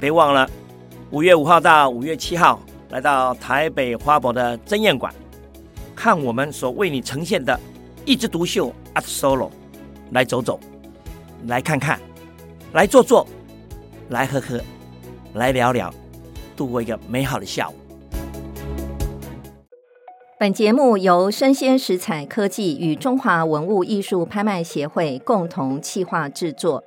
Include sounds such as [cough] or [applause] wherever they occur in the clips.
别忘了五月五号到五月七号来到台北花博的争艳馆，看我们所为你呈现的一枝独秀 Art Solo，来走走，来看看，来坐坐，来喝喝，来聊聊，度过一个美好的下午。本节目由生鲜食材科技与中华文物艺术拍卖协会共同企划制作，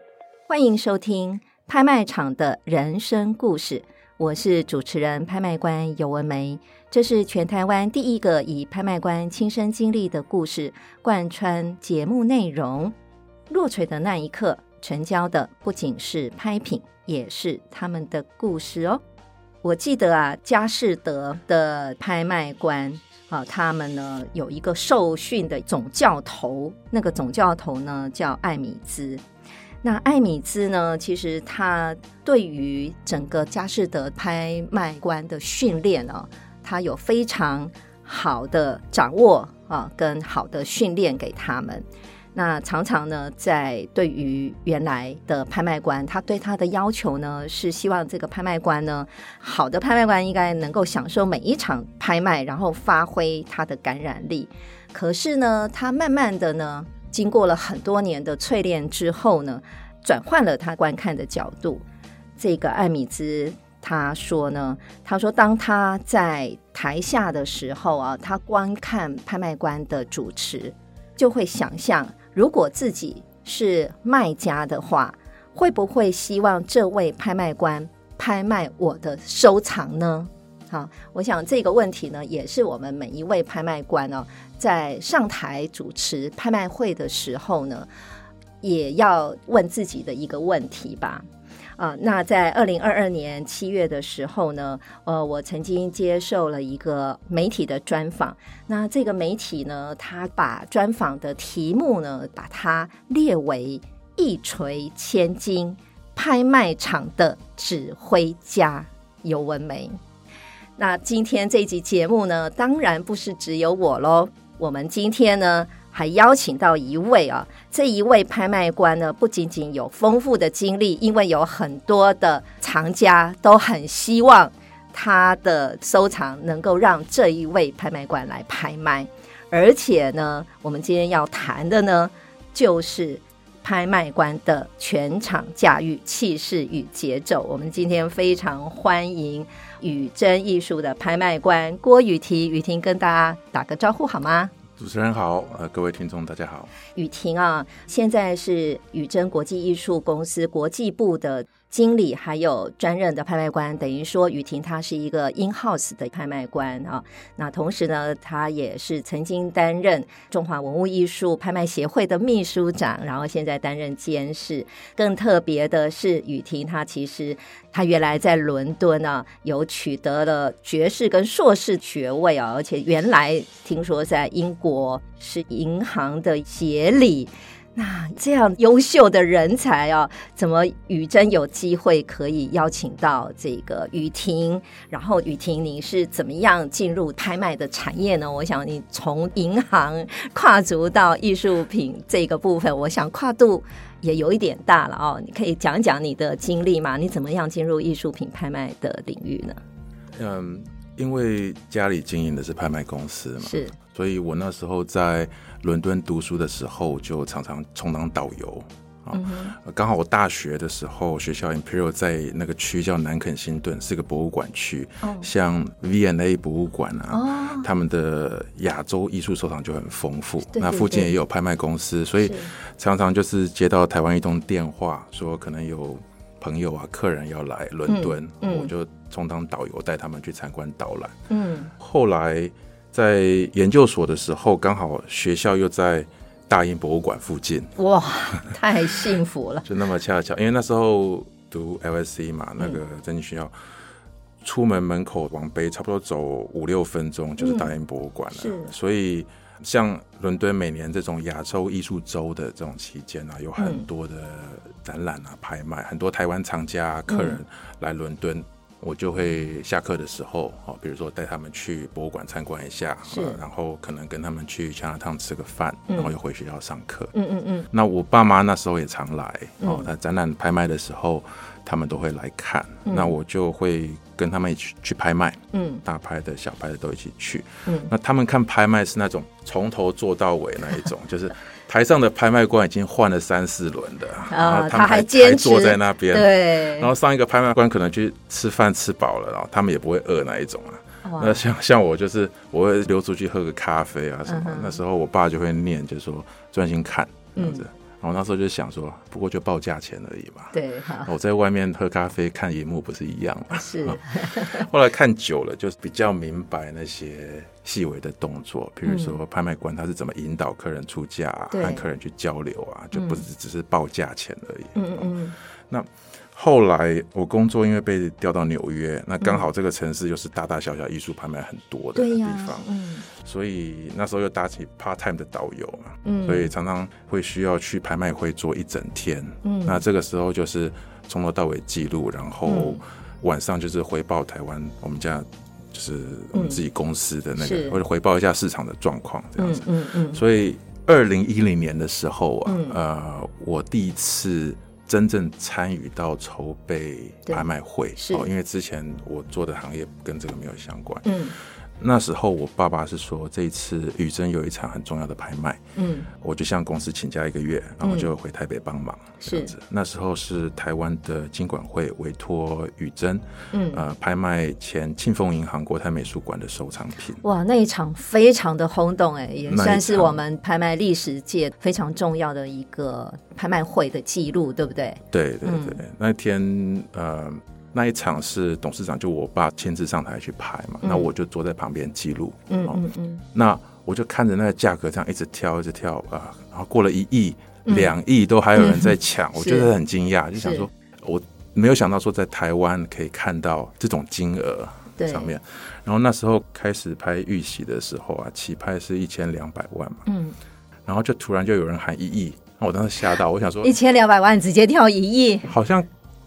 欢迎收听《拍卖场的人生故事》。我是主持人、拍卖官游文梅。这是全台湾第一个以拍卖官亲身经历的故事贯穿节目内容。落槌的那一刻，成交的不仅是拍品，也是他们的故事哦。我记得啊，佳士得的拍卖官。啊，他们呢有一个受训的总教头，那个总教头呢叫艾米兹。那艾米兹呢，其实他对于整个佳士得拍卖官的训练呢，他有非常好的掌握啊，跟好的训练给他们。那常常呢，在对于原来的拍卖官，他对他的要求呢，是希望这个拍卖官呢，好的拍卖官应该能够享受每一场拍卖，然后发挥他的感染力。可是呢，他慢慢的呢，经过了很多年的淬炼之后呢，转换了他观看的角度。这个艾米兹他说呢，他说当他在台下的时候啊，他观看拍卖官的主持，就会想象。如果自己是卖家的话，会不会希望这位拍卖官拍卖我的收藏呢？好，我想这个问题呢，也是我们每一位拍卖官哦，在上台主持拍卖会的时候呢，也要问自己的一个问题吧。啊，那在二零二二年七月的时候呢，呃，我曾经接受了一个媒体的专访。那这个媒体呢，他把专访的题目呢，把它列为“一锤千金拍卖场的指挥家”尤文梅。那今天这集节目呢，当然不是只有我喽。我们今天呢，还邀请到一位啊，这一位拍卖官呢，不仅仅有丰富的经历，因为有很多的藏家都很希望他的收藏能够让这一位拍卖官来拍卖，而且呢，我们今天要谈的呢，就是拍卖官的全场驾驭气势与节奏。我们今天非常欢迎宇珍艺术的拍卖官郭雨婷。雨婷跟大家打个招呼好吗？主持人好，呃，各位听众大家好。雨婷啊，现在是宇珍国际艺术公司国际部的经理，还有专任的拍卖官，等于说雨婷她是一个 in house 的拍卖官啊。那同时呢，她也是曾经担任中华文物艺术拍卖协会的秘书长，然后现在担任监事。更特别的是，雨婷她其实她原来在伦敦啊，有取得了爵士跟硕士学位啊，而且原来听说在英国是银行的协理。那这样优秀的人才啊，怎么雨珍有机会可以邀请到这个雨婷？然后雨婷，你是怎么样进入拍卖的产业呢？我想你从银行跨足到艺术品这个部分，我想跨度也有一点大了哦。你可以讲讲你的经历吗？你怎么样进入艺术品拍卖的领域呢？嗯，因为家里经营的是拍卖公司嘛，是，所以我那时候在。伦敦读书的时候，就常常充当导游啊。刚、嗯、好我大学的时候，学校 Imperial 在那个区叫南肯辛顿，是个博物馆区。哦、像 V&A 博物馆啊，哦、他们的亚洲艺术收藏就很丰富。那附近也有拍卖公司，所以常常就是接到台湾一通电话，说可能有朋友啊、客人要来伦敦，嗯嗯、我就充当导游带他们去参观导览。嗯，后来。在研究所的时候，刚好学校又在大英博物馆附近，哇，太幸福了！[laughs] 就那么恰巧，因为那时候读 LSE 嘛，那个政经学校，出门门口往北差不多走五六分钟就是大英博物馆了。是，所以像伦敦每年这种亚洲艺术周的这种期间啊，有很多的展览啊、拍卖，很多台湾藏家客人来伦敦。我就会下课的时候，哦，比如说带他们去博物馆参观一下，是，然后可能跟他们去强纳汤吃个饭，然后又回学校上课。嗯嗯嗯。那我爸妈那时候也常来，哦，他展览拍卖的时候，他们都会来看，嗯、那我就会跟他们一起去拍卖，嗯，大拍的小拍的都一起去，嗯，那他们看拍卖是那种从头做到尾那一种，[laughs] 就是台上的拍卖官已经换了三四轮的，啊，他们还，还坚持坐在那边，对，然后上一个拍卖官可能去吃饭吃饱了，然后他们也不会饿那一种啊。那像像我就是我会溜出去喝个咖啡啊什么，嗯、那时候我爸就会念，就是说专心看这样子。嗯然后那时候就想说，不过就报价钱而已嘛。对，我在外面喝咖啡看荧幕不是一样吗？是。[laughs] 后来看久了，就比较明白那些细微的动作，比如说拍卖官他是怎么引导客人出价、啊，和客人去交流啊，就不是只是报价钱而已。嗯嗯。那。后来我工作，因为被调到纽约，那刚好这个城市又是大大小小艺术拍卖很多的地方，嗯，所以那时候又搭起 part time 的导游嘛，嗯，所以常常会需要去拍卖会做一整天，嗯，那这个时候就是从头到尾记录，然后晚上就是回报台湾我们家就是我们自己公司的那个，或者回报一下市场的状况这样子，嗯嗯，所以二零一零年的时候啊，呃，我第一次。真正参与到筹备拍卖会，哦，因为之前我做的行业跟这个没有相关。嗯。那时候我爸爸是说，这一次宇珍有一场很重要的拍卖，嗯，我就向公司请假一个月，然后就回台北帮忙，这样子。那时候是台湾的金管会委托宇珍，嗯，呃，拍卖前庆丰银行国泰美术馆的收藏品。哇，那一场非常的轰动，哎，也算是我们拍卖历史界非常重要的一个拍卖会的记录，对不对？对对对，那天呃。那一场是董事长就我爸亲自上台去拍嘛，嗯、那我就坐在旁边记录。嗯嗯嗯。那我就看着那个价格这样一直跳一直跳啊，然后过了一亿、两亿都还有人在抢，嗯、[laughs] 我觉得很惊讶，就想说我没有想到说在台湾可以看到这种金额上面。然后那时候开始拍预习的时候啊，起拍是一千两百万嘛。嗯。然后就突然就有人喊一亿，我当时吓到，我想说一千两百万直接跳一亿，好像。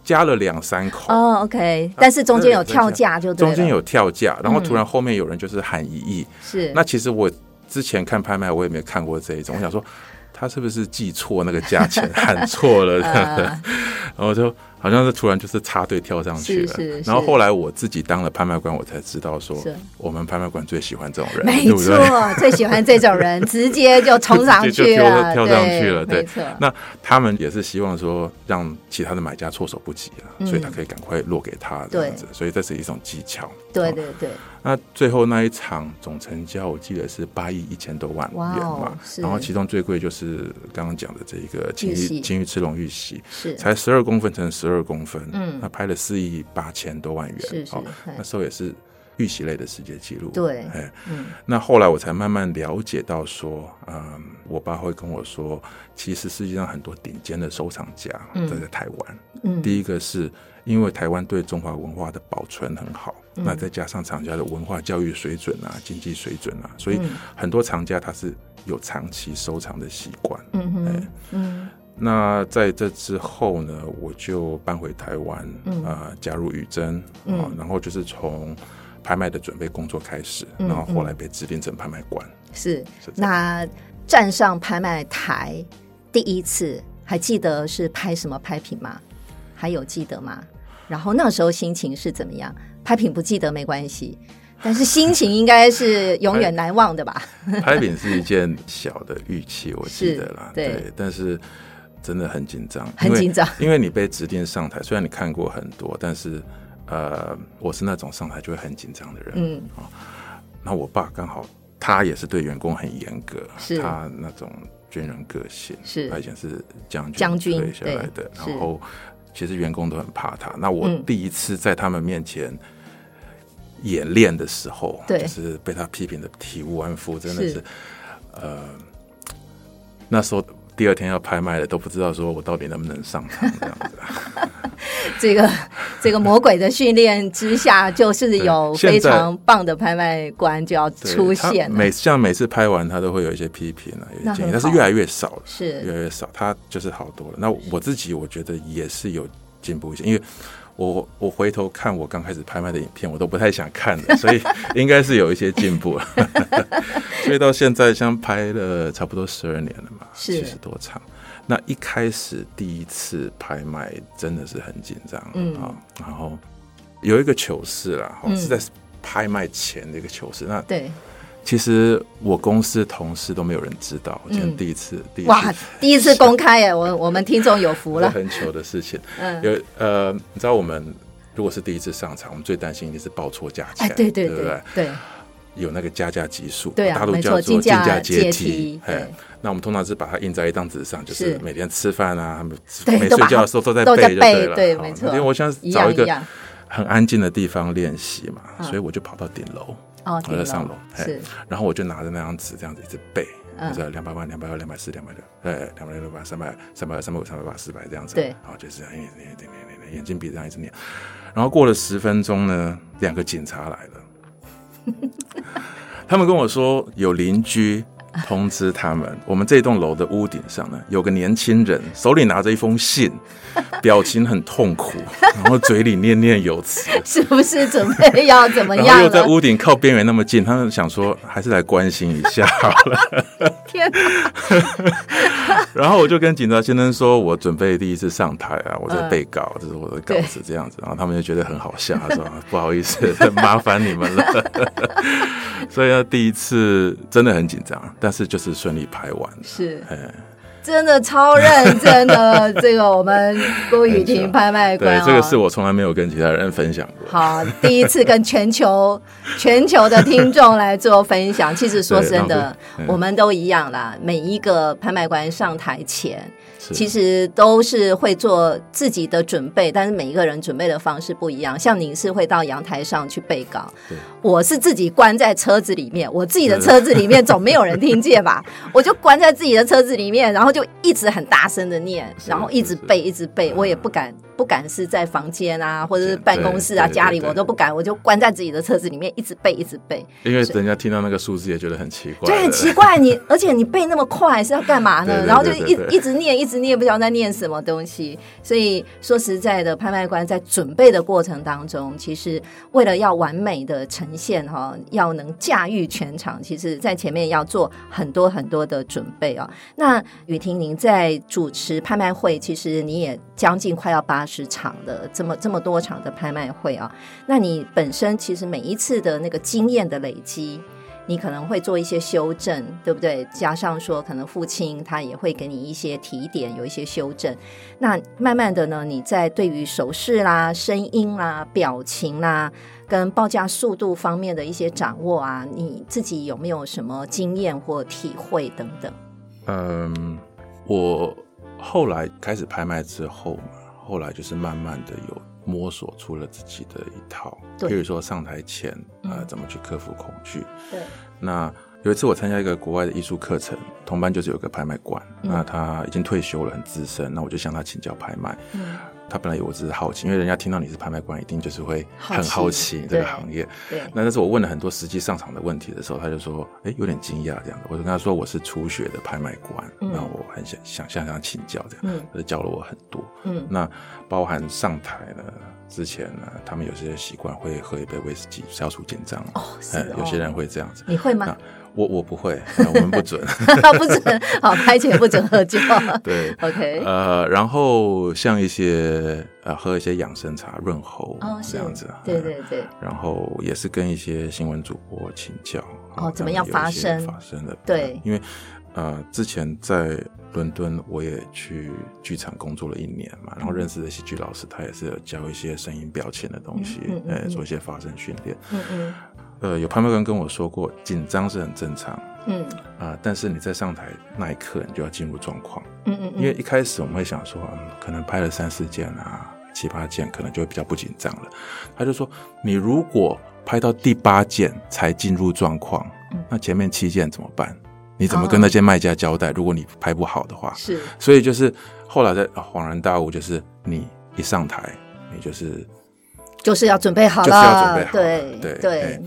加了两三口哦、oh,，OK，但是中间有跳价就对，中间有跳价，然后突然后面有人就是喊一亿，是、嗯。那其实我之前看拍卖，我也没看过这一种，我想说他是不是记错那个价钱，喊错了，[laughs] [laughs] 然后就。好像是突然就是插队跳上去了，然后后来我自己当了拍卖官，我才知道说，我们拍卖官最喜欢这种人，没错，最喜欢这种人，[laughs] 直接就冲上去了，跳上去了，对，那他们也是希望说让其他的买家措手不及啊，所以他可以赶快落给他这样子，所以这是一种技巧。对对对。那最后那一场总成交，我记得是八亿一千多万元嘛，然后其中最贵就是刚刚讲的这一个金玉金玉赤龙玉玺，是。才十二公分乘十二。公分，嗯，那拍了四亿八千多万元，是是，那时候也是玉玺类的世界纪录，对，哎，嗯，那后来我才慢慢了解到说，嗯，我爸会跟我说，其实世界上很多顶尖的收藏家都在台湾，嗯，第一个是因为台湾对中华文化的保存很好，那再加上厂家的文化教育水准啊，经济水准啊，所以很多藏家他是有长期收藏的习惯，嗯嗯嗯。那在这之后呢，我就搬回台湾，嗯、呃，加入宇珍，嗯、呃，然后就是从拍卖的准备工作开始，嗯、然后后来被指定成拍卖官。是，是那站上拍卖台第一次，还记得是拍什么拍品吗？还有记得吗？然后那时候心情是怎么样？拍品不记得没关系，但是心情应该是永远难忘的吧？[laughs] 拍，拍品是一件小的玉器，我记得了，对，对，但是。真的很紧张，很紧张，因为你被指定上台。虽然你看过很多，但是呃，我是那种上台就会很紧张的人。嗯啊，那我爸刚好他也是对员工很严格，是他那种军人个性，是他以前是将军将军退下来的，然后其实员工都很怕他。那我第一次在他们面前演练的时候，对，就是被他批评的体无完肤，真的是呃，那时候。第二天要拍卖了，都不知道说我到底能不能上场这样子。[laughs] [laughs] 这个这个魔鬼的训练之下，就是有非常棒的拍卖官就要出现。每像每次拍完，他都会有一些批评啊，有些建议，但是越来越少了，是越来越少。他就是好多了。那我自己我觉得也是有进步一些，因为。我我回头看我刚开始拍卖的影片，我都不太想看的，[laughs] 所以应该是有一些进步了。[laughs] 所以到现在，像拍了差不多十二年了嘛，七十多场。那一开始第一次拍卖真的是很紧张，嗯啊，然后有一个糗事啦，嗯、是在拍卖前的一个糗事。那对，其实我公司同事都没有人知道，我今天第一次，嗯、第一次哇，第一次公开耶，我我们听众有福了，[laughs] 很糗的事情。嗯，有呃，你知道我们如果是第一次上场，我们最担心一定是报错价钱，哎，对对，对，对。有那个加价级数，对啊，大陆叫做竞价阶梯。哎，那我们通常是把它印在一张纸上，就是每天吃饭啊，没睡觉的时候都在背就对了。对，没错。因为我想找一个很安静的地方练习嘛，所以我就跑到顶楼，我在上楼，是，然后我就拿着那张纸这样子一直背，就是两百万、两百二、两百四、两百六，哎，两百六、两百三百、三百二、三百五、三百八、四百这样子。对，好，就是这样，念念念念念，眼睛闭着这样一直念。然后过了十分钟呢，两个警察来了。[laughs] 他们跟我说，有邻居通知他们，[laughs] 我们这栋楼的屋顶上呢，有个年轻人手里拿着一封信，表情很痛苦，[laughs] 然后嘴里念念有词，是不是准备要怎么样？然后又在屋顶靠边缘那么近，他们想说还是来关心一下好了。天哪！然后我就跟警察先生说，我准备第一次上台啊，我在背稿，这是我的稿子这样子。然后他们就觉得很好笑，他说不好意思，麻烦你们了。[laughs] 所以呢。第一次真的很紧张，但是就是顺利拍完了。是，真的超认真的。这个我们郭雨婷拍卖官，[laughs] 对，这个是我从来没有跟其他人分享过。好，第一次跟全球 [laughs] 全球的听众来做分享。其实说真的，我们都一样啦。每一个拍卖官上台前。其实都是会做自己的准备，但是每一个人准备的方式不一样。像您是会到阳台上去背稿，我是自己关在车子里面，我自己的车子里面总没有人听见吧？[laughs] 我就关在自己的车子里面，然后就一直很大声的念，然后一直背，一直背，我也不敢。不敢是在房间啊，或者是办公室啊，家里我都不敢，我就关在自己的车子里面，一直背，一直背。因为人家听到那个数字也觉得很奇怪，对，很奇怪。你而且你背那么快是要干嘛呢？然后就一一直念，一直念，不知道在念什么东西。所以说实在的，拍卖官在准备的过程当中，其实为了要完美的呈现哈，要能驾驭全场，其实在前面要做很多很多的准备啊。那雨婷，您在主持拍卖会，其实你也将近快要八。十场的这么这么多场的拍卖会啊，那你本身其实每一次的那个经验的累积，你可能会做一些修正，对不对？加上说，可能父亲他也会给你一些提点，有一些修正。那慢慢的呢，你在对于手势啦、声音啦、表情啦，跟报价速度方面的一些掌握啊，你自己有没有什么经验或体会等等？嗯，我后来开始拍卖之后。后来就是慢慢的有摸索出了自己的一套，比如说上台前啊、呃，怎么去克服恐惧。对，那有一次我参加一个国外的艺术课程，同班就是有个拍卖官，嗯、那他已经退休了，很资深，那我就向他请教拍卖。嗯他本来以为我只是好奇，因为人家听到你是拍卖官，一定就是会很好奇这个行业。对，那但是我问了很多实际上场的问题的时候，他就说：“哎，有点惊讶这样的。”我就跟他说：“我是初学的拍卖官，那我很想想向他请教这样。”他就教了我很多。嗯，那包含上台呢之前呢，他们有些习惯会喝一杯威士忌消除紧张。哦，是。有些人会这样子。你会吗？我我不会，我们不准，[laughs] 不准，好，拍前不准喝酒。[laughs] 对，OK，呃，然后像一些呃，喝一些养生茶润喉这样子，对对对。然后也是跟一些新闻主播请教，哦，怎么样发声？发声的，对，因为呃，之前在伦敦我也去剧场工作了一年嘛，然后认识的戏剧老师，他也是有教一些声音表情的东西，呃，做一些发声训练，嗯嗯。呃，有拍卖官跟我说过，紧张是很正常，嗯啊、呃，但是你在上台那一刻，你就要进入状况，嗯，嗯嗯，因为一开始我们会想说，嗯，可能拍了三四件啊，七八件，可能就会比较不紧张了。他就说，你如果拍到第八件才进入状况，嗯，那前面七件怎么办？你怎么跟那些卖家交代？如果你拍不好的话，是，所以就是后来在恍然大悟，就是你一上台，你就是。就是要准备好了，对对对，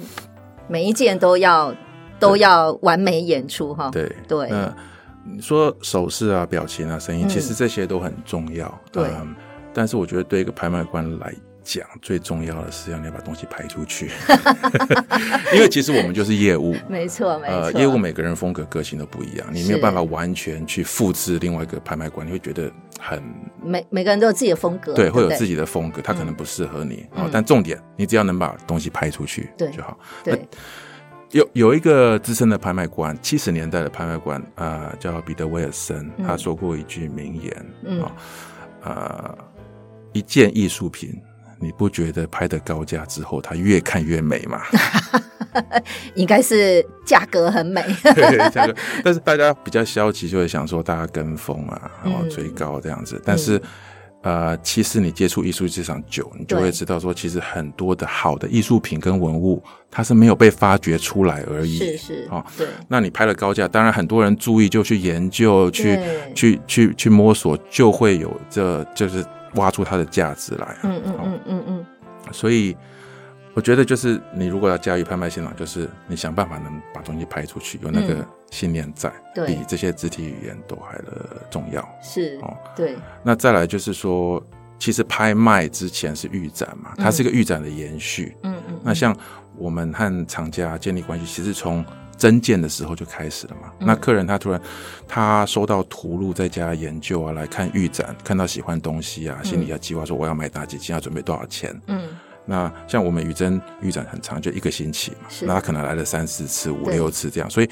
每一件都要都要完美演出哈。对对，那你说手势啊、表情啊、声音，其实这些都很重要。对，但是我觉得对一个拍卖官来讲，最重要的是要你要把东西拍出去，[laughs] 因为其实我们就是业务，没错，没错。呃，业务每个人风格个性都不一样，你没有办法完全去复制另外一个拍卖官，你会觉得很每每个人都有自己的风格，对，会有自己的风格，他可能不适合你啊。但重点，你只要能把东西拍出去，对就好。对。有有一个资深的拍卖官，七十年代的拍卖官，呃，叫彼得威尔森，他说过一句名言，嗯，呃，一件艺术品，你不觉得拍的高价之后，它越看越美吗？[laughs] 应该是价格很美，[laughs] 对，价格。但是大家比较消极，就会想说大家跟风啊，然后追高这样子，但是。呃，其实你接触艺术市场久，你就会知道说，其实很多的好的艺术品跟文物，它是没有被发掘出来而已。是是，哦，对。那你拍了高价，当然很多人注意，就去研究，去去去去摸索，就会有这就是挖出它的价值来。嗯嗯嗯嗯嗯。所以。我觉得就是你如果要驾驭拍卖现场，就是你想办法能把东西拍出去，有那个信念在，嗯、比这些肢体语言都还的重要。是哦，对。那再来就是说，其实拍卖之前是预展嘛，它是一个预展的延续。嗯嗯。那像我们和厂家建立关系，其实从征件的时候就开始了嘛。嗯、那客人他突然他收到图录，在家研究啊，来看预展，看到喜欢东西啊，心里要计划说我要买哪几件，要准备多少钱。嗯。那像我们宇珍预展很长，就一个星期嘛。那他可能来了三四次、五六次这样，所以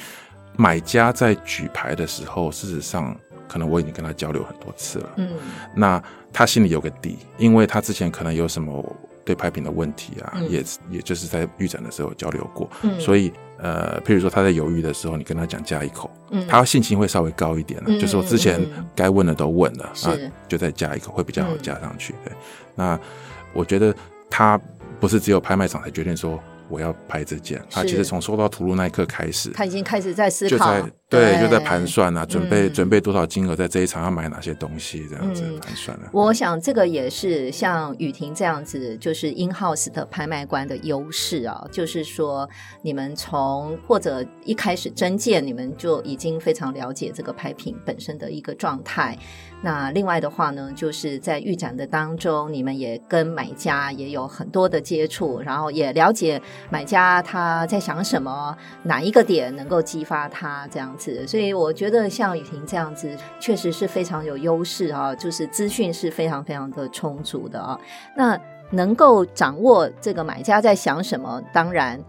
买家在举牌的时候，事实上可能我已经跟他交流很多次了。嗯，那他心里有个底，因为他之前可能有什么对拍品的问题啊，嗯、也也就是在预展的时候交流过。嗯，所以呃，譬如说他在犹豫的时候，你跟他讲加一口，嗯，他信心会稍微高一点了。嗯，就是说之前该问的都问了，啊、嗯，就再加一口会比较好加上去。对，那我觉得。他不是只有拍卖场才决定说我要拍这件，他其实从收到图录那一刻开始，他已经开始在思考，就在对，就在盘算啊，准备准备多少金额在这一场要买哪些东西，这样子盘算了。我想这个也是像雨婷这样子，就是 in house 的拍卖官的优势啊，就是说你们从或者一开始征件，你们就已经非常了解这个拍品本身的一个状态。那另外的话呢，就是在预展的当中，你们也跟买家也有很多的接触，然后也了解买家他在想什么，哪一个点能够激发他这样所以我觉得像雨婷这样子，确实是非常有优势啊，就是资讯是非常非常的充足的啊。那能够掌握这个买家在想什么，当然。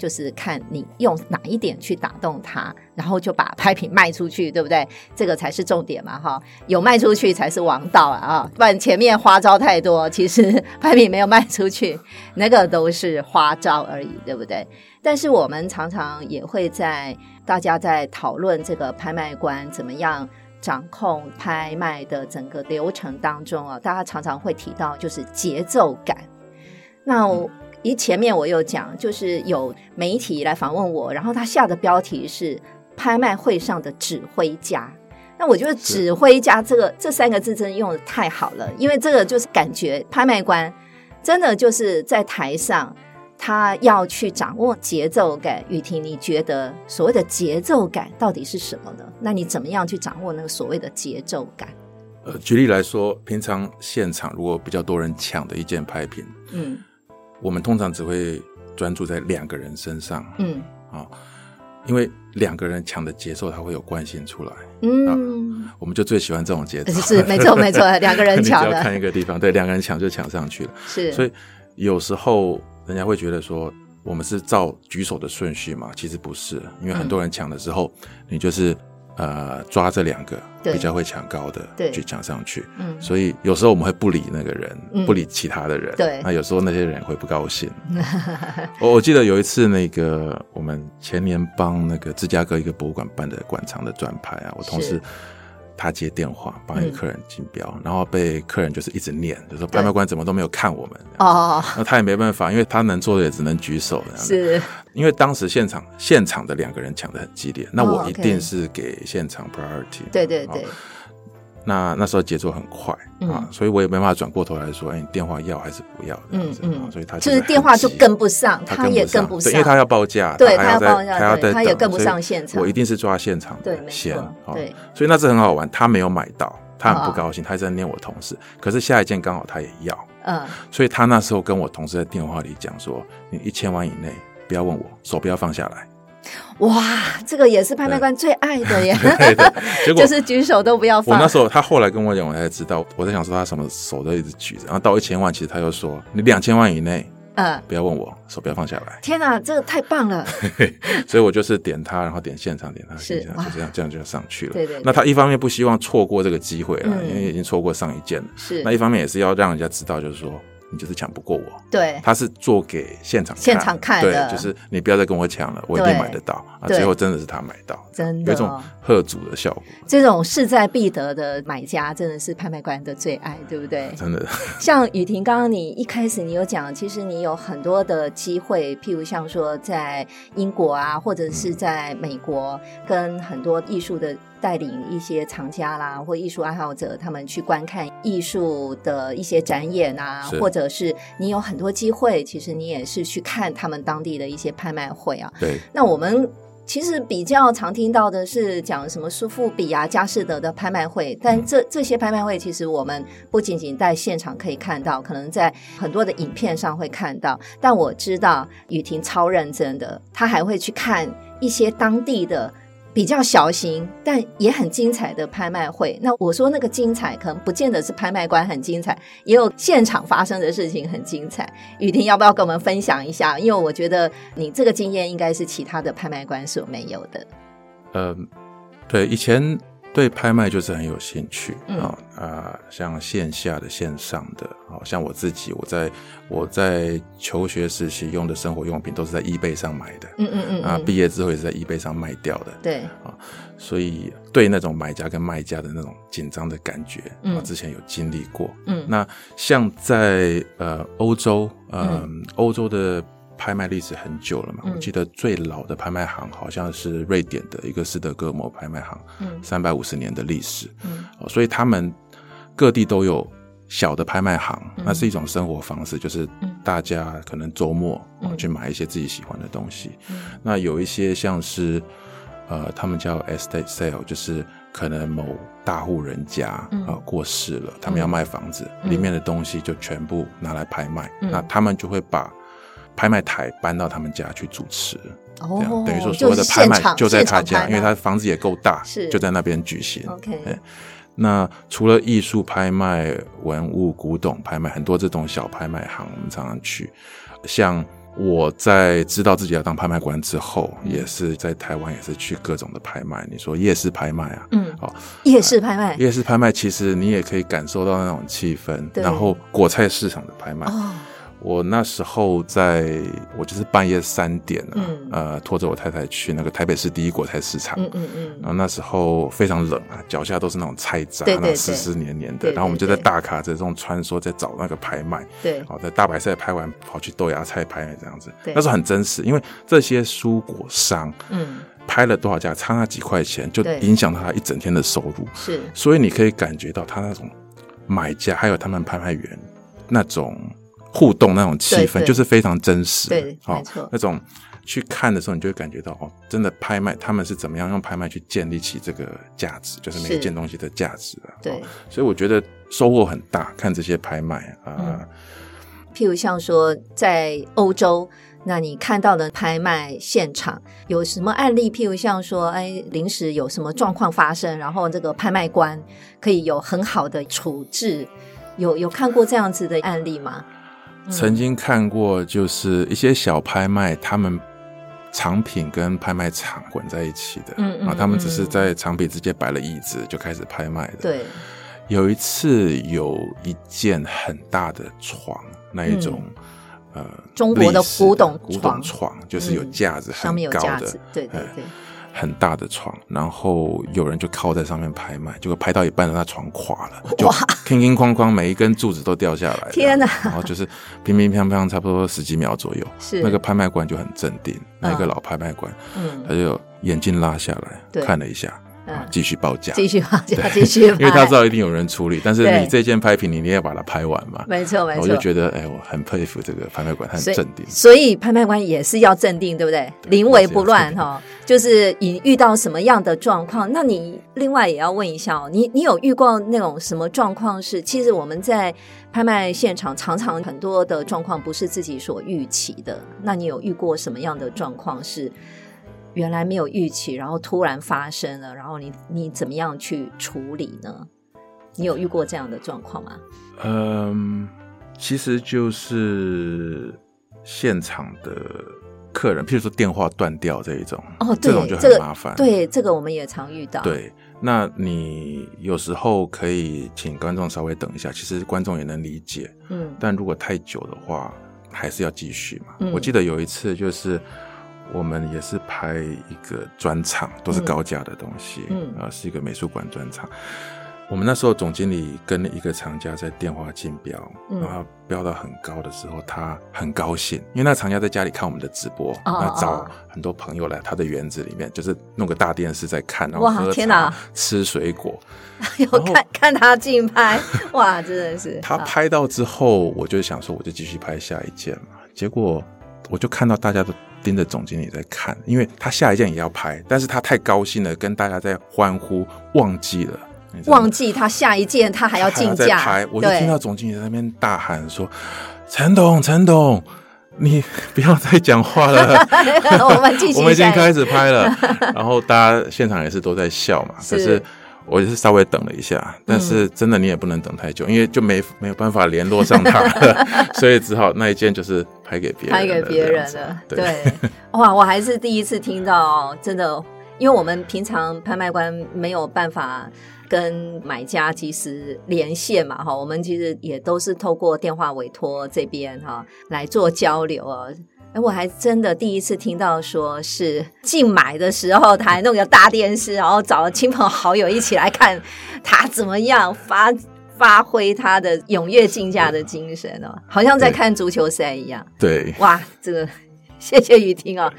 就是看你用哪一点去打动他，然后就把拍品卖出去，对不对？这个才是重点嘛，哈！有卖出去才是王道啊，不然前面花招太多，其实 [laughs] 拍品没有卖出去，那个都是花招而已，对不对？但是我们常常也会在大家在讨论这个拍卖官怎么样掌控拍卖的整个流程当中啊，大家常常会提到就是节奏感。那。一前面我有讲，就是有媒体来访问我，然后他下的标题是“拍卖会上的指挥家”。那我觉得“指挥家”这个是这三个字真的用的太好了，因为这个就是感觉拍卖官真的就是在台上，他要去掌握节奏感。雨婷，你觉得所谓的节奏感到底是什么呢？那你怎么样去掌握那个所谓的节奏感？呃，举例来说，平常现场如果比较多人抢的一件拍品，嗯。我们通常只会专注在两个人身上，嗯，啊，因为两个人抢的节奏，它会有惯性出来，嗯，我们就最喜欢这种节奏，是没错没错，[laughs] 两个人抢的，看一个地方，对，两个人抢就抢上去了，是，所以有时候人家会觉得说，我们是照举手的顺序嘛，其实不是，因为很多人抢的时候，你就是。呃，抓这两个比较会抢高的，去抢上去。嗯，所以有时候我们会不理那个人，嗯、不理其他的人。对，那有时候那些人会不高兴。[laughs] 我我记得有一次，那个我们前年帮那个芝加哥一个博物馆办的馆藏的转拍啊，我同事。他接电话帮一个客人竞标，嗯、然后被客人就是一直念，就说拍卖官怎么都没有看我们。哦，那他也没办法，因为他能做的也只能举手。是，因为当时现场现场的两个人抢的很激烈，那我一定是给现场 priority。对对对。那那时候节奏很快啊，所以我也没办法转过头来说，哎，你电话要还是不要？嗯嗯，所以他就是电话就跟不上，他也跟不上，因为他要报价，对，他要报价，他要在，他也跟不上现场。我一定是抓现场的先，对，所以那次很好玩，他没有买到，他很不高兴，他在念我同事，可是下一件刚好他也要，嗯，所以他那时候跟我同事在电话里讲说：“你一千万以内不要问我，手不要放下来。”哇，这个也是拍卖官最爱的耶！[laughs] 对的，[laughs] 结果就是举手都不要放。我那时候他后来跟我讲，我才知道，我在想说他什么手都一直举着，然后到一千万，其实他又说：“你两千万以内。”嗯，不要问我，手不要放下来。天哪，这个太棒了！[laughs] 所以我就是点他，然后点现场，点他，是就这样，这样就上去了。对，对对。那他一方面不希望错过这个机会了，嗯、因为已经错过上一件了。是。那一方面也是要让人家知道，就是说。你就是抢不过我，对，他是做给现场看现场看的，对，就是你不要再跟我抢了，我一定买得到啊！最后真的是他买到，真的有一种贺主的效果。这种势在必得的买家，真的是拍卖官的最爱，对不对？真的。像雨婷，刚刚你一开始你有讲，其实你有很多的机会，譬如像说在英国啊，或者是在美国，跟很多艺术的。带领一些藏家啦，或艺术爱好者，他们去观看艺术的一些展演啊，或者是你有很多机会，其实你也是去看他们当地的一些拍卖会啊。对，那我们其实比较常听到的是讲什么苏富比啊、佳士得的拍卖会，但这这些拍卖会其实我们不仅仅在现场可以看到，可能在很多的影片上会看到。但我知道雨婷超认真的，她还会去看一些当地的。比较小型但也很精彩的拍卖会，那我说那个精彩，可能不见得是拍卖官很精彩，也有现场发生的事情很精彩。雨婷要不要跟我们分享一下？因为我觉得你这个经验应该是其他的拍卖官所没有的。嗯，对，以前。对拍卖就是很有兴趣啊、嗯。哦呃，像线下的、线上的，好、哦、像我自己，我在我在求学时期用的生活用品都是在 eBay 上买的，嗯嗯嗯，啊，毕业之后也是在 eBay 上卖掉的，对，啊、哦，所以对那种买家跟卖家的那种紧张的感觉，啊、之前有经历过，嗯，那像在呃欧洲，呃、嗯，欧洲的。拍卖历史很久了嘛，嗯，我记得最老的拍卖行好像是瑞典的一个斯德哥尔摩拍卖行，嗯，三百五十年的历史，嗯，所以他们各地都有小的拍卖行，嗯，那是一种生活方式，就是大家可能周末，嗯，去买一些自己喜欢的东西，嗯，那有一些像是呃，他们叫 estate sale，就是可能某大户人家啊，呃，过世了，他们要卖房子，嗯，里面的东西就全部拿来拍卖，嗯，那他们就会把。拍卖台搬到他们家去主持，哦、等于说所有的拍卖就在他家，因为他房子也够大，就在那边举行。OK，那除了艺术拍卖、文物、古董拍卖，很多这种小拍卖行，我们常常去。像我在知道自己要当拍卖官之后，嗯、也是在台湾，也是去各种的拍卖。你说夜市拍卖啊，嗯，好，夜市拍卖，夜市拍卖，其实你也可以感受到那种气氛。然后果菜市场的拍卖。哦我那时候在，我就是半夜三点啊，嗯、呃，拖着我太太去那个台北市第一果菜市场，嗯嗯嗯，然后那时候非常冷啊，脚下都是那种菜渣，对对对，那湿湿黏黏的，然后我们就在大卡车中穿梭，在找那个拍卖，对，好，在大白菜拍完，跑去豆芽菜拍卖这样子，对，那时候很真实，因为这些蔬果商，嗯，拍了多少价，差那几块钱，就影响到他一整天的收入，是，所以你可以感觉到他那种买家，还有他们拍卖员那种。互动那种气氛就是非常真实，对，没错。那种去看的时候，你就会感觉到哦，真的拍卖他们是怎么样用拍卖去建立起这个价值，就是每一件东西的价值啊。对，所以我觉得收获很大，看这些拍卖啊。譬如像说在欧洲，那你看到的拍卖现场有什么案例？譬如像说，哎，临时有什么状况发生，然后这个拍卖官可以有很好的处置，有有看过这样子的案例吗？曾经看过，就是一些小拍卖，他们藏品跟拍卖场混在一起的，嗯，嗯，嗯，啊，他们只是在藏品之间摆了椅子就开始拍卖。的。对，有一次有一件很大的床，那一种，嗯、呃，中国的古董古董床，就是有架子很高的，对对。很大的床，然后有人就靠在上面拍卖，结果拍到一半，那床垮了，就哐哐哐哐，每一根柱子都掉下来。天哪！然后就是乒乒乓乓，差不多十几秒左右。是那个拍卖官就很镇定，那个老拍卖官，嗯，他就眼镜拉下来看了一下，继续报价，继续报价，继续，因为他知道一定有人处理，但是你这件拍品，你一定要把它拍完嘛。没错，没错。我就觉得，哎，我很佩服这个拍卖官，他很镇定。所以拍卖官也是要镇定，对不对？临危不乱哈。就是你遇到什么样的状况，那你另外也要问一下哦，你你有遇过那种什么状况是？其实我们在拍卖现场常常很多的状况不是自己所预期的。那你有遇过什么样的状况是？原来没有预期，然后突然发生了，然后你你怎么样去处理呢？你有遇过这样的状况吗？嗯，其实就是现场的客人，譬如说电话断掉这一种，哦，对，这种就很麻烦。这个、对，这个我们也常遇到。对，那你有时候可以请观众稍微等一下，其实观众也能理解。嗯，但如果太久的话，还是要继续嘛。嗯、我记得有一次就是。我们也是拍一个专场，都是高价的东西，嗯，啊，是一个美术馆专场。我们那时候总经理跟一个厂家在电话竞标，然后标到很高的时候，他很高兴，因为那厂家在家里看我们的直播，那找很多朋友来他的园子里面，就是弄个大电视在看，然后喝茶、吃水果，[laughs] 有看看他竞拍，哇，真的是。他拍到之后，我就想说，我就继续拍下一件嘛。结果我就看到大家都。盯着总经理在看，因为他下一件也要拍，但是他太高兴了，跟大家在欢呼，忘记了，忘记他下一件他还要竞价拍，我就听到总经理在那边大喊说：“陈董，陈董，你不要再讲话了，[laughs] 我们我们已经开始拍了。”然后大家现场也是都在笑嘛，可是。我也是稍微等了一下，但是真的你也不能等太久，嗯、因为就没没有办法联络上他了，[laughs] 所以只好那一件就是拍给别人，拍给别人了。对，对 [laughs] 哇，我还是第一次听到，真的，因为我们平常拍卖官没有办法跟买家及时连线嘛，哈，我们其实也都是透过电话委托这边哈来做交流啊。哎，我还真的第一次听到，说是竞买的时候，他还弄个大电视，然后找了亲朋好友一起来看他怎么样发发挥他的踊跃竞价的精神哦，好像在看足球赛一样。对，哇，这个谢谢雨婷哦，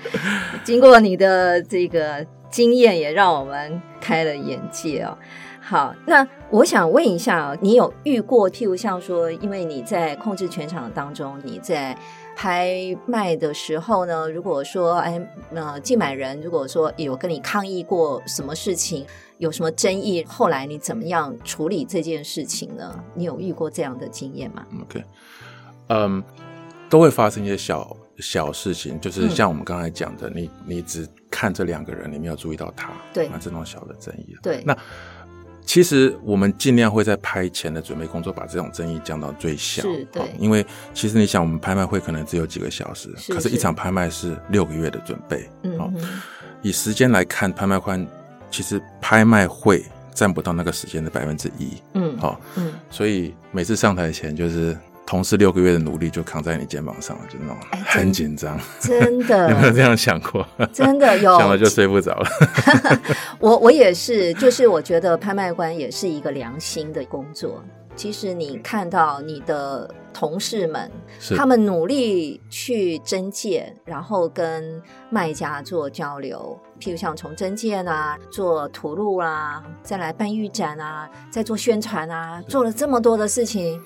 经过你的这个经验，也让我们开了眼界哦。好，那我想问一下，你有遇过，譬如像说，因为你在控制全场当中，你在。拍卖的时候呢，如果说哎，呃，竞买人如果说有跟你抗议过什么事情，有什么争议，后来你怎么样处理这件事情呢？你有遇过这样的经验吗？OK，嗯，都会发生一些小小事情，就是像我们刚才讲的，嗯、你你只看这两个人，你没有注意到他，对，那这种小的争议，对，那。其实我们尽量会在拍前的准备工作，把这种争议降到最小。是，对。因为其实你想，我们拍卖会可能只有几个小时，是是，可是一场拍卖是六个月的准备。以时间来看，拍卖官其实拍卖会占不到那个时间的百分之一。嗯，好，嗯，所以每次上台前就是。同事六个月的努力就扛在你肩膀上，就那种很紧张，真的 [laughs] 有没有这样想过？真的 [laughs] 有，想了就睡不着了。[laughs] 我我也是，就是我觉得拍卖官也是一个良心的工作。其实你看到你的同事们，他们努力去增建，然后跟卖家做交流，譬如像从增建啊，做图录啊，再来办预展啊，再做宣传啊，做了这么多的事情。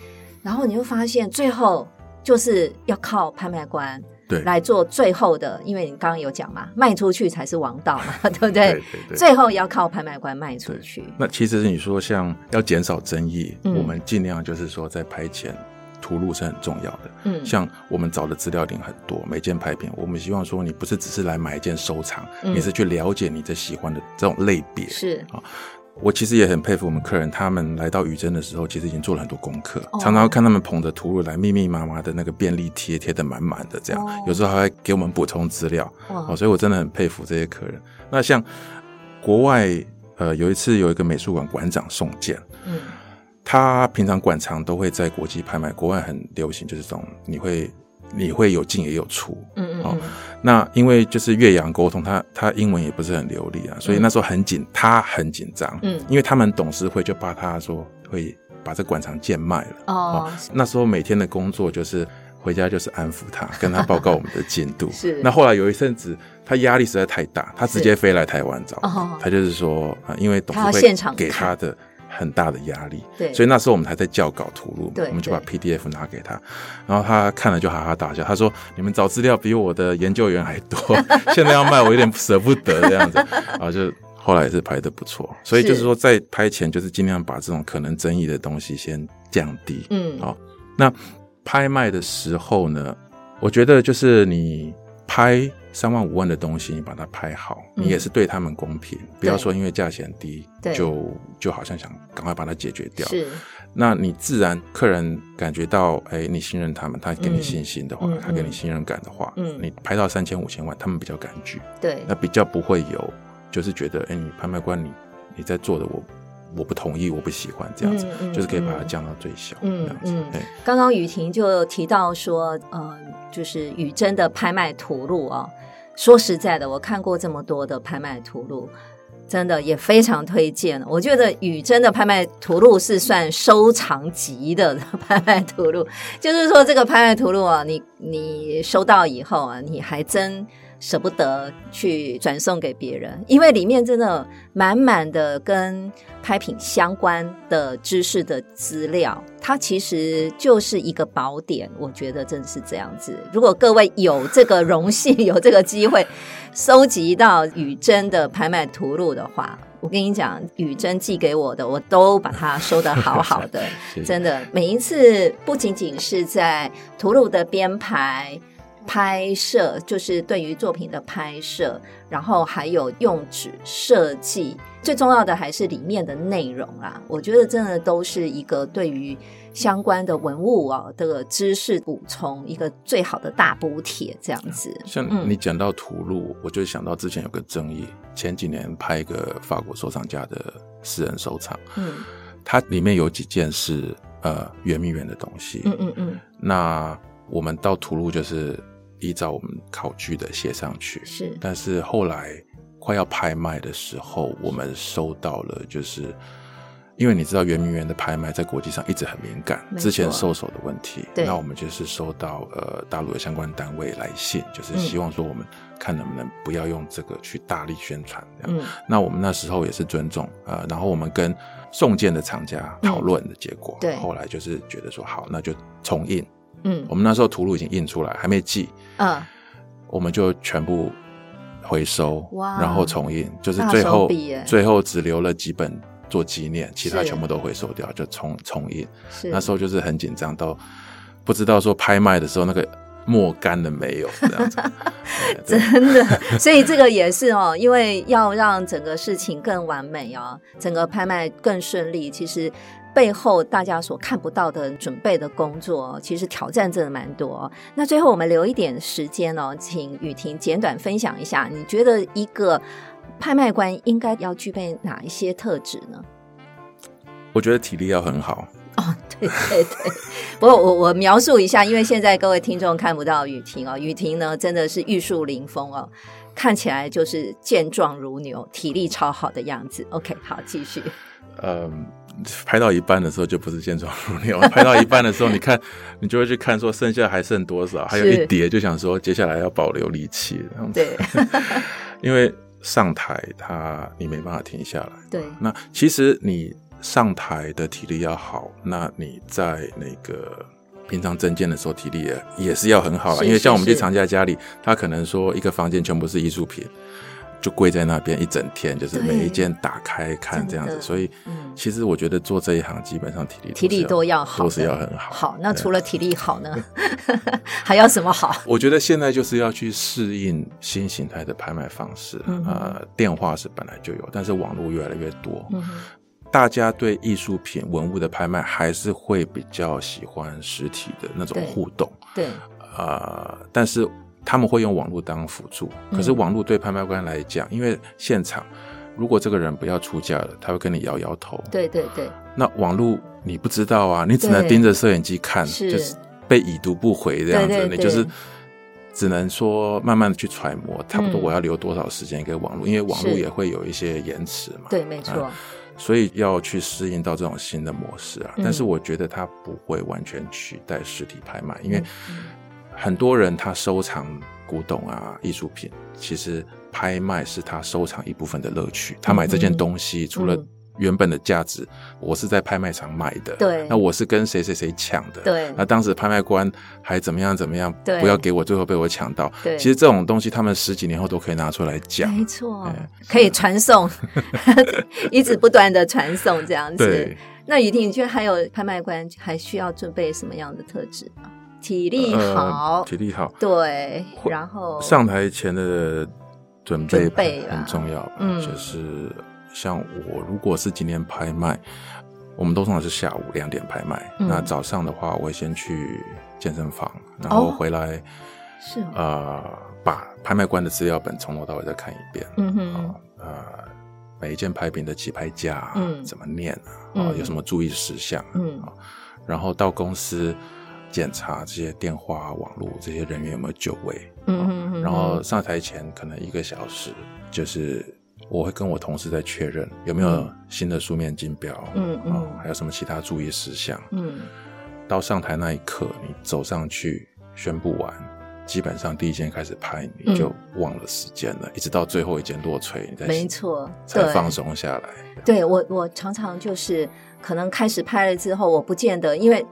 然后你会发现，最后就是要靠拍卖官对来做最后的，因为你刚刚有讲嘛，卖出去才是王道嘛，[laughs] 对不对？对对对，最后要靠拍卖官卖出去。那其实你说像要减少争议，嗯、我们尽量就是说在拍前图录是很重要的。嗯，像我们找的资料点很多，每件拍品，我们希望说你不是只是来买一件收藏，嗯、你是去了解你最喜欢的这种类别。是啊。我其实也很佩服我们客人，他们来到宇珍的时候，其实已经做了很多功课。Oh. 常常看他们捧着图录来，密密麻麻的那个便利贴贴的满满的，这样、oh. 有时候还会给我们补充资料。Oh. 哦，所以我真的很佩服这些客人。那像国外，呃，有一次有一个美术馆馆长送件，嗯，他平常馆藏都会在国际拍卖，国外很流行就是这种，你会。你会有进也有出，嗯嗯，哦，那因为就是越洋沟通，他他英文也不是很流利啊，所以那时候很紧，他很紧张，嗯，因为他们董事会就怕他说会把这馆藏贱卖了，哦，哦，那时候每天的工作就是回家就是安抚他，[laughs] 跟他报告我们的进度。是。那后来有一阵子，他压力实在太大，他直接飞来台湾找。他就是说啊，因为董事会给他的很大的压力，对。所以那时候我们还在校稿图录，对。我们就把 PDF 拿给他，然后他看了就哈哈大笑。他说：“你们找资料比我的研究员还多，[laughs] 现在要卖我有点舍不得这样子。”然后就。后来也是拍的不错，所以就是说，在拍前就是尽量把这种可能争议的东西先降低。嗯，好。那拍卖的时候呢，我觉得就是你拍三万五万的东西，你把它拍好，你也是对他们公平。不要说因为价钱低，就就好像想赶快把它解决掉。是。那你自然客人感觉到，哎，你信任他们，他给你信心的话，他给你信任感的话，嗯，你拍到三千五千万，他们比较敢举。对。那比较不会有。就是觉得，哎、欸，你拍卖官，你你在做的我，我我不同意，我不喜欢这样子，嗯嗯、就是可以把它降到最小，嗯、这样子。刚刚雨婷就提到说，呃，就是雨珍的拍卖图录啊、哦。说实在的，我看过这么多的拍卖图录，真的也非常推荐。我觉得雨珍的拍卖图录是算收藏级的拍卖图录，就是说这个拍卖图录啊，你你收到以后啊，你还真。舍不得去转送给别人，因为里面真的满满的跟拍品相关的知识的资料，它其实就是一个宝典。我觉得真的是这样子。如果各位有这个荣幸，有这个机会收集到宇珍的拍卖图录的话，我跟你讲，宇珍寄给我的，我都把它收得好好的。真的，每一次不仅仅是在图录的编排。拍摄就是对于作品的拍摄，然后还有用纸设计，最重要的还是里面的内容啊！我觉得真的都是一个对于相关的文物啊的知识补充一个最好的大补帖，这样子。像你讲到图录，嗯、我就想到之前有个争议，前几年拍一个法国收藏家的私人收藏，嗯，它里面有几件是呃圆明园的东西，嗯嗯嗯，那我们到图录就是。依照我们考据的写上去。是，但是后来快要拍卖的时候，我们收到了，就是因为你知道圆明园的拍卖在国际上一直很敏感，之前收手的问题，那我们就是收到呃大陆的相关单位来信，就是希望说我们看能不能不要用这个去大力宣传这样。那我们那时候也是尊重呃，然后我们跟送件的厂家讨论的结果，对，后来就是觉得说好，那就重印。嗯，我们那时候图录已经印出来，还没寄，嗯，我们就全部回收，然后重印，就是最后最后只留了几本做纪念，其他全部都回收掉，就重重印。是。那时候就是很紧张，到不知道说拍卖的时候那个墨干了没有这样子，[laughs] 真的，所以这个也是哦，因为要让整个事情更完美哦，整个拍卖更顺利，其实。背后大家所看不到的准备的工作，其实挑战真的蛮多。那最后我们留一点时间哦，请雨婷简短分享一下，你觉得一个拍卖官应该要具备哪一些特质呢？我觉得体力要很好。哦，对对对。[laughs] 不过我我描述一下，因为现在各位听众看不到雨婷哦，雨婷呢真的是玉树临风哦，看起来就是健壮如牛，体力超好的样子。OK，好，继续。嗯。拍到一半的时候就不是健壮如牛，[laughs] 拍到一半的时候，你看你就会去看说剩下还剩多少，还有一叠，就想说接下来要保留力气。对，[laughs] 因为上台他你没办法停下来。对，那其实你上台的体力要好，那你在那个平常增建的时候体力也也是要很好了。因为像我们去藏家家里，他可能说一个房间全部是艺术品。就跪在那边一整天，就是每一件打开看这样子，所以，其实我觉得做这一行基本上体力体力都要好，都是要很好。好，那除了体力好呢，[laughs] 还要什么好？[laughs] 我觉得现在就是要去适应新形态的拍卖方式呃，电话是本来就有，但是网络越来越多，大家对艺术品文物的拍卖还是会比较喜欢实体的那种互动，对。啊，但是。他们会用网络当辅助，可是网络对拍卖官来讲，嗯、因为现场如果这个人不要出价了，他会跟你摇摇头。对对对。那网络你不知道啊，你只能盯着摄影机看，就是被已读不回这样子，你就是只能说慢慢的去揣摩，差不多我要留多少时间给网络，嗯、因为网络也会有一些延迟嘛。对，没错。所以要去适应到这种新的模式啊。嗯、但是我觉得它不会完全取代实体拍卖，因为很多人他收藏古董啊、艺术品，其实拍卖是他收藏一部分的乐趣。他买这件东西，除了原本的价值，我是在拍卖场买的。对，那我是跟谁谁谁抢的。对，那当时拍卖官还怎么样怎么样？对，不要给我，最后被我抢到。对，其实这种东西他们十几年后都可以拿出来讲。没错，可以传送，[laughs] 一直不断的传送这样子。[laughs] 对，那雨婷，你觉得还有拍卖官还需要准备什么样的特质吗？体力好，体力好。对，然后上台前的准备很重要。嗯，就是。像我如果是今天拍卖，我们都通常是下午两点拍卖。嗯、那早上的话，我会先去健身房，然后回来，是、哦、呃，把拍卖官的资料本从头到尾再看一遍。嗯哼，呃，每一件拍品的起拍价，嗯，怎么念啊？嗯、有什么注意事项？嗯，然后到公司检查这些电话、网络这些人员有没有就位。嗯然后上台前可能一个小时，就是。我会跟我同事在确认有没有新的书面金标，嗯嗯、哦，还有什么其他注意事项，嗯，到上台那一刻，你走上去宣布完，基本上第一件开始拍，你就忘了时间了，嗯、一直到最后一件落锤，你再没错，才放松下来。对，对我，我常常就是可能开始拍了之后，我不见得，因为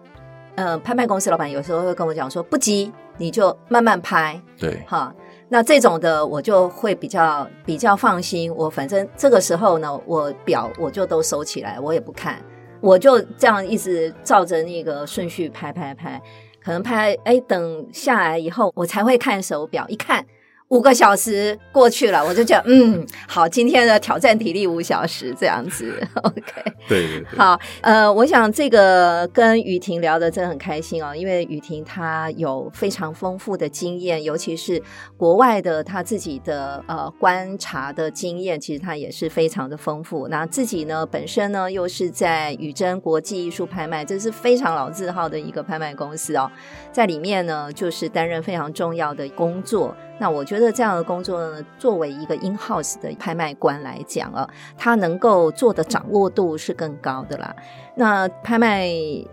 呃，拍卖公司老板有时候会跟我讲说，不急，你就慢慢拍，对，哈。那这种的我就会比较比较放心，我反正这个时候呢，我表我就都收起来，我也不看，我就这样一直照着那个顺序拍拍拍，可能拍哎等下来以后，我才会看手表，一看。五个小时过去了，我就觉得嗯，好，今天的挑战体力五小时这样子，[laughs] OK，对对对，好，呃，我想这个跟雨婷聊得真的很开心哦，因为雨婷她有非常丰富的经验，尤其是国外的她自己的呃观察的经验，其实她也是非常的丰富。那自己呢，本身呢又是在宇臻国际艺术拍卖，这是非常老字号的一个拍卖公司哦，在里面呢就是担任非常重要的工作。那我觉得这样的工作呢，作为一个 in house 的拍卖官来讲啊，他能够做的掌握度是更高的啦。那拍卖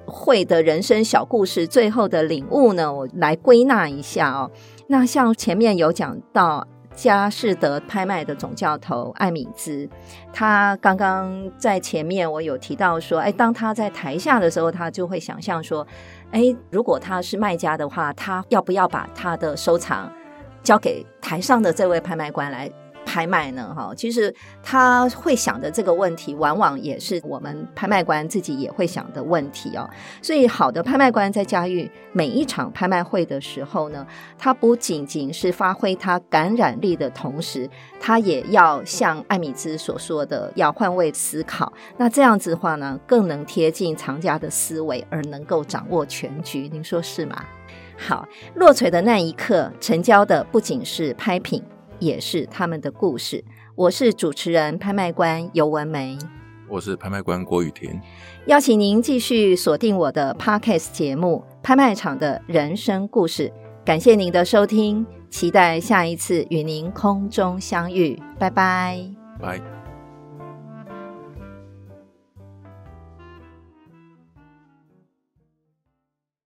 会的人生小故事，最后的领悟呢，我来归纳一下哦。那像前面有讲到佳士得拍卖的总教头艾米兹，他刚刚在前面我有提到说，哎，当他在台下的时候，他就会想象说，哎，如果他是卖家的话，他要不要把他的收藏交给台上的这位拍卖官来拍卖呢？哈，其实他会想的这个问题，往往也是我们拍卖官自己也会想的问题哦。所以，好的拍卖官在驾驭每一场拍卖会的时候呢，他不仅仅是发挥他感染力的同时，他也要像艾米兹所说的，要换位思考。那这样子的话呢，更能贴近藏家的思维，而能够掌握全局。您说是吗？好，落锤的那一刻，成交的不仅是拍品，也是他们的故事。我是主持人、拍卖官尤文梅，我是拍卖官郭雨婷，邀请您继续锁定我的 Podcast 节目《拍卖场的人生故事》。感谢您的收听，期待下一次与您空中相遇。拜拜，拜。